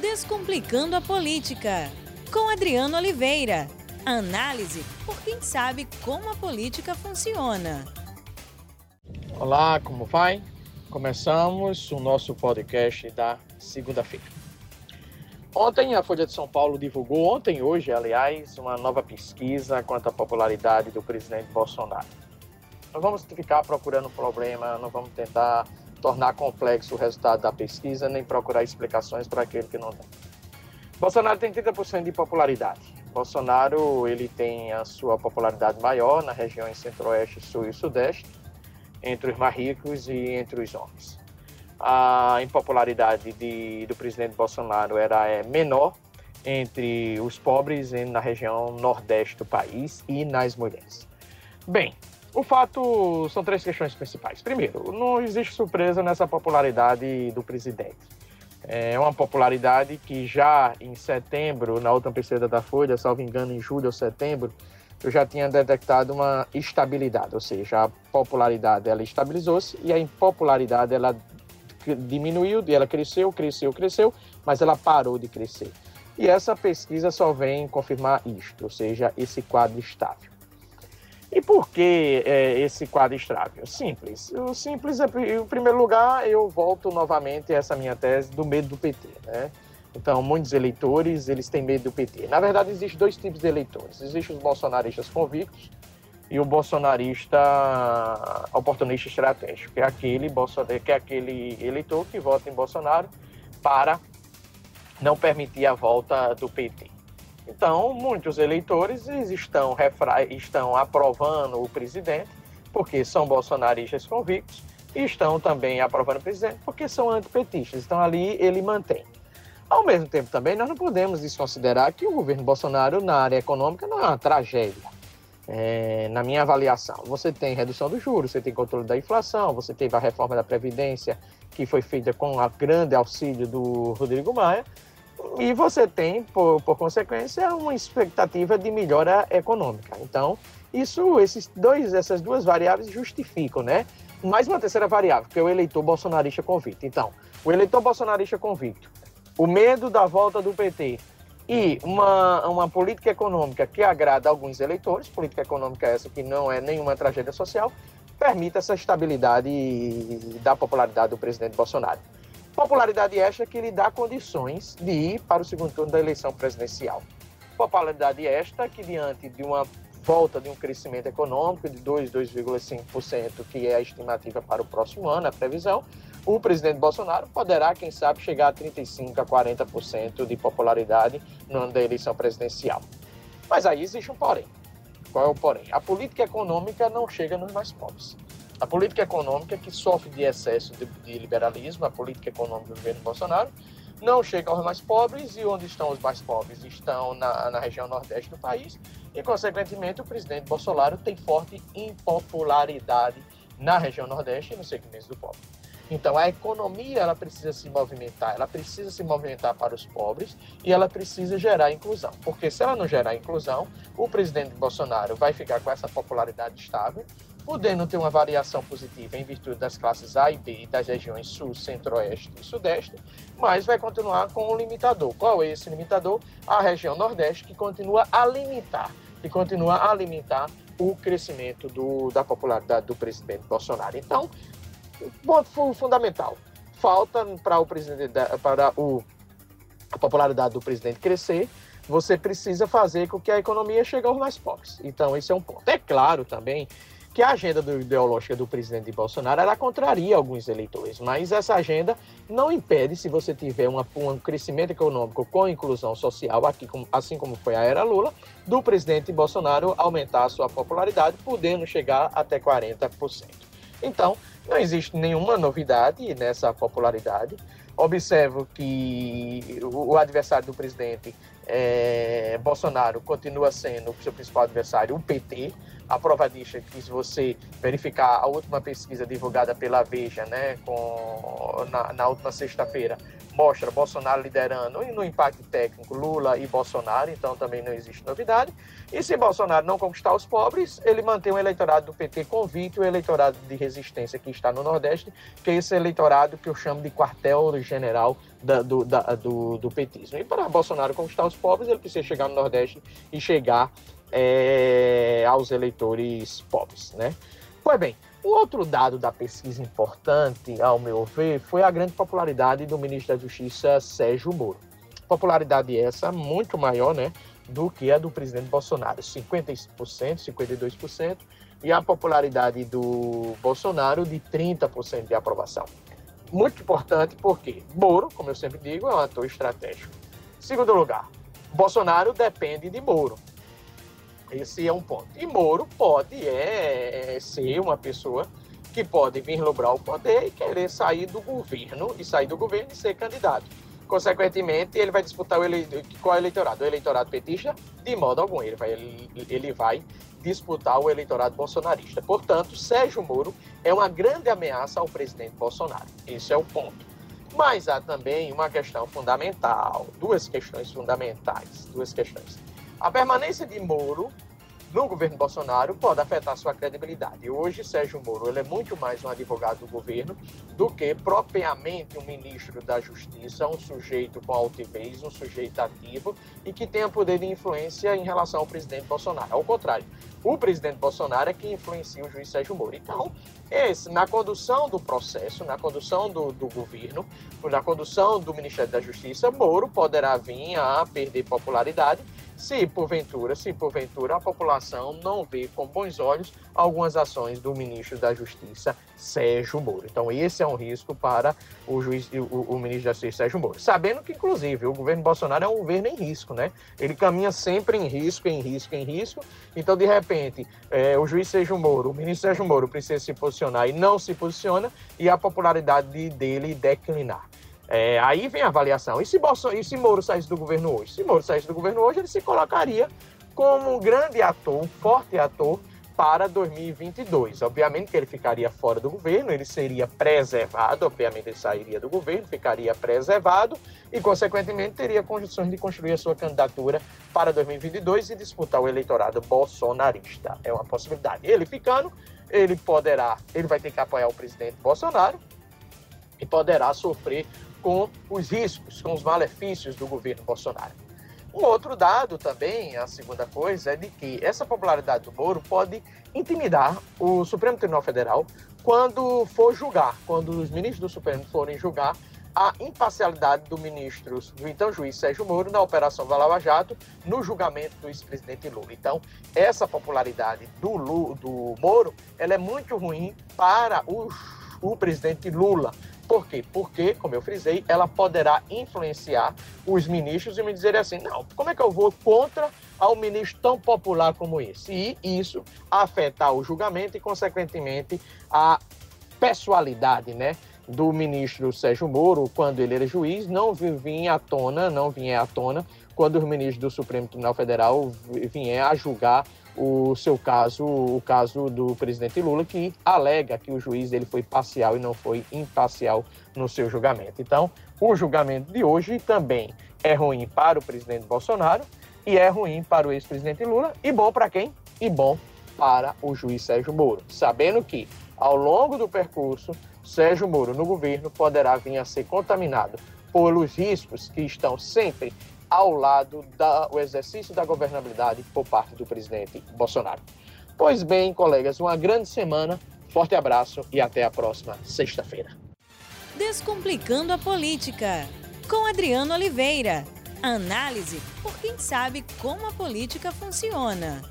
Descomplicando a Política, com Adriano Oliveira. Análise por quem sabe como a política funciona. Olá, como vai? Começamos o nosso podcast da segunda-feira. Ontem a Folha de São Paulo divulgou, ontem hoje, aliás, uma nova pesquisa quanto à popularidade do presidente Bolsonaro. Não vamos ficar procurando problema, não vamos tentar tornar complexo o resultado da pesquisa, nem procurar explicações para aquele que não tem. Bolsonaro tem 30% de popularidade. Bolsonaro ele tem a sua popularidade maior nas regiões centro-oeste, sul e sudeste, entre os mais ricos e entre os homens. A impopularidade de, do presidente Bolsonaro era é, menor entre os pobres na região nordeste do país e nas mulheres. Bem, o fato são três questões principais. Primeiro, não existe surpresa nessa popularidade do presidente. É uma popularidade que já em setembro, na última pesquisa da Folha, salvo engano, em julho ou setembro, eu já tinha detectado uma estabilidade, ou seja, a popularidade ela estabilizou-se e a impopularidade ela diminuiu, ela cresceu, cresceu, cresceu, mas ela parou de crescer. E essa pesquisa só vem confirmar isto, ou seja, esse quadro estável. E por que é, esse quadro estável? Simples. O simples é, em primeiro lugar, eu volto novamente a essa minha tese do medo do PT. Né? Então, muitos eleitores, eles têm medo do PT. Na verdade, existem dois tipos de eleitores. Existem os bolsonaristas convictos e o bolsonarista oportunista estratégico, que é aquele, que é aquele eleitor que vota em Bolsonaro para não permitir a volta do PT. Então, muitos eleitores estão, estão aprovando o presidente porque são bolsonaristas convictos e estão também aprovando o presidente porque são antipetistas. Então, ali ele mantém. Ao mesmo tempo, também, nós não podemos desconsiderar que o governo Bolsonaro, na área econômica, não é uma tragédia. É, na minha avaliação, você tem redução dos juros, você tem controle da inflação, você teve a reforma da Previdência, que foi feita com o grande auxílio do Rodrigo Maia, e você tem, por, por consequência, uma expectativa de melhora econômica. Então, isso, esses dois, essas duas variáveis justificam, né? Mais uma terceira variável, que é o eleitor bolsonarista convicto. Então, o eleitor bolsonarista convicto, o medo da volta do PT e uma, uma política econômica que agrada alguns eleitores, política econômica essa que não é nenhuma tragédia social, permite essa estabilidade da popularidade do presidente Bolsonaro. Popularidade esta que lhe dá condições de ir para o segundo turno da eleição presidencial. Popularidade esta que, diante de uma volta de um crescimento econômico de 2, 2,5%, que é a estimativa para o próximo ano, a previsão, o presidente Bolsonaro poderá, quem sabe, chegar a 35% a 40% de popularidade no ano da eleição presidencial. Mas aí existe um porém. Qual é o porém? A política econômica não chega nos mais pobres. A política econômica, que sofre de excesso de, de liberalismo, a política econômica do governo Bolsonaro, não chega aos mais pobres, e onde estão os mais pobres? Estão na, na região nordeste do país, e, consequentemente, o presidente Bolsonaro tem forte impopularidade na região nordeste e no segmento do pobre. Então, a economia ela precisa se movimentar, ela precisa se movimentar para os pobres e ela precisa gerar inclusão. Porque se ela não gerar inclusão, o presidente Bolsonaro vai ficar com essa popularidade estável podendo ter uma variação positiva em virtude das classes A e B e das regiões Sul, Centro-Oeste e Sudeste, mas vai continuar com um limitador. Qual é esse limitador? A região Nordeste, que continua a limitar, que continua a limitar o crescimento do, da popularidade do presidente Bolsonaro. Então, ponto fundamental. Falta para o presidente para o, a popularidade do presidente crescer, você precisa fazer com que a economia chegue aos mais pobres. Então, esse é um ponto. É claro também que a agenda do, ideológica do presidente Bolsonaro ela contraria alguns eleitores, mas essa agenda não impede, se você tiver uma, um crescimento econômico com inclusão social, aqui, assim como foi a era Lula, do presidente Bolsonaro aumentar a sua popularidade, podendo chegar até 40%. Então, não existe nenhuma novidade nessa popularidade. Observo que o adversário do presidente é, Bolsonaro continua sendo o seu principal adversário, o PT. A prova disso é que se você verificar a última pesquisa divulgada pela Veja, né, com, na, na última sexta-feira, mostra Bolsonaro liderando e no impacto técnico Lula e Bolsonaro, então também não existe novidade. E se Bolsonaro não conquistar os pobres, ele mantém o eleitorado do PT convicto, o eleitorado de resistência que está no Nordeste, que é esse eleitorado que eu chamo de quartel-general da, do, da, do, do, petismo. E para Bolsonaro conquistar os pobres, ele precisa chegar no Nordeste e chegar é, aos eleitores pobres, né? Pois bem, um outro dado da pesquisa importante, ao meu ver, foi a grande popularidade do ministro da Justiça, Sérgio Moro. Popularidade essa muito maior, né, do que a do presidente Bolsonaro, 50%, 52%, e a popularidade do Bolsonaro de 30% de aprovação. Muito importante porque Moro, como eu sempre digo, é um ator estratégico. Segundo lugar, Bolsonaro depende de Moro. Esse é um ponto. E Moro pode é, é ser uma pessoa que pode vislumbrar o poder e querer sair do governo, e sair do governo e ser candidato. Consequentemente, ele vai disputar o ele... qual é eleitorado? O eleitorado petista? De modo algum. Ele vai, ele vai disputar o eleitorado bolsonarista. Portanto, Sérgio Moro é uma grande ameaça ao presidente Bolsonaro. Esse é o ponto. Mas há também uma questão fundamental, duas questões fundamentais, duas questões. A permanência de Moro no governo Bolsonaro pode afetar sua credibilidade. Hoje, Sérgio Moro ele é muito mais um advogado do governo do que propriamente um ministro da Justiça, um sujeito com altivez, um sujeito ativo e que tenha poder de influência em relação ao presidente Bolsonaro. Ao contrário, o presidente Bolsonaro é que influencia o juiz Sérgio Moro. Então, esse, na condução do processo, na condução do, do governo, na condução do Ministério da Justiça, Moro poderá vir a perder popularidade se porventura, se porventura a população não vê com bons olhos algumas ações do ministro da Justiça, Sérgio Moro. Então, esse é um risco para o juiz, o, o ministro da Justiça, Sérgio Moro. Sabendo que, inclusive, o governo Bolsonaro é um governo em risco, né? Ele caminha sempre em risco, em risco, em risco. Então, de repente, é, o juiz Sérgio Moro, o ministro Sérgio Moro precisa se posicionar e não se posiciona e a popularidade dele declinar. É, aí vem a avaliação. E se, Bolsonaro, e se Moro saísse do governo hoje? Se Moro saísse do governo hoje, ele se colocaria como um grande ator, um forte ator para 2022. Obviamente que ele ficaria fora do governo, ele seria preservado, obviamente ele sairia do governo, ficaria preservado e, consequentemente, teria condições de construir a sua candidatura para 2022 e disputar o eleitorado bolsonarista. É uma possibilidade. Ele ficando, ele poderá, ele vai ter que apoiar o presidente Bolsonaro e poderá sofrer com os riscos, com os malefícios do governo Bolsonaro. Um outro dado também, a segunda coisa, é de que essa popularidade do Moro pode intimidar o Supremo Tribunal Federal quando for julgar, quando os ministros do Supremo forem julgar a imparcialidade do ministro, do então juiz Sérgio Moro, na Operação Lava Jato, no julgamento do ex-presidente Lula. Então, essa popularidade do, Lula, do Moro, ela é muito ruim para o presidente Lula, por quê? Porque, como eu frisei, ela poderá influenciar os ministros e me dizer assim: não, como é que eu vou contra um ministro tão popular como esse? E isso afetar o julgamento e, consequentemente, a pessoalidade, né? do ministro Sérgio Moro, quando ele era juiz, não vinha à tona, não vinha à tona, quando os ministros do Supremo Tribunal Federal vinham a julgar o seu caso, o caso do presidente Lula, que alega que o juiz ele foi parcial e não foi imparcial no seu julgamento. Então, o julgamento de hoje também é ruim para o presidente Bolsonaro e é ruim para o ex-presidente Lula e bom para quem? E bom para o juiz Sérgio Moro, sabendo que ao longo do percurso, Sérgio Moro no governo poderá vir a ser contaminado pelos riscos que estão sempre ao lado do exercício da governabilidade por parte do presidente Bolsonaro. Pois bem, colegas, uma grande semana, forte abraço e até a próxima sexta-feira. Descomplicando a política, com Adriano Oliveira. Análise por quem sabe como a política funciona.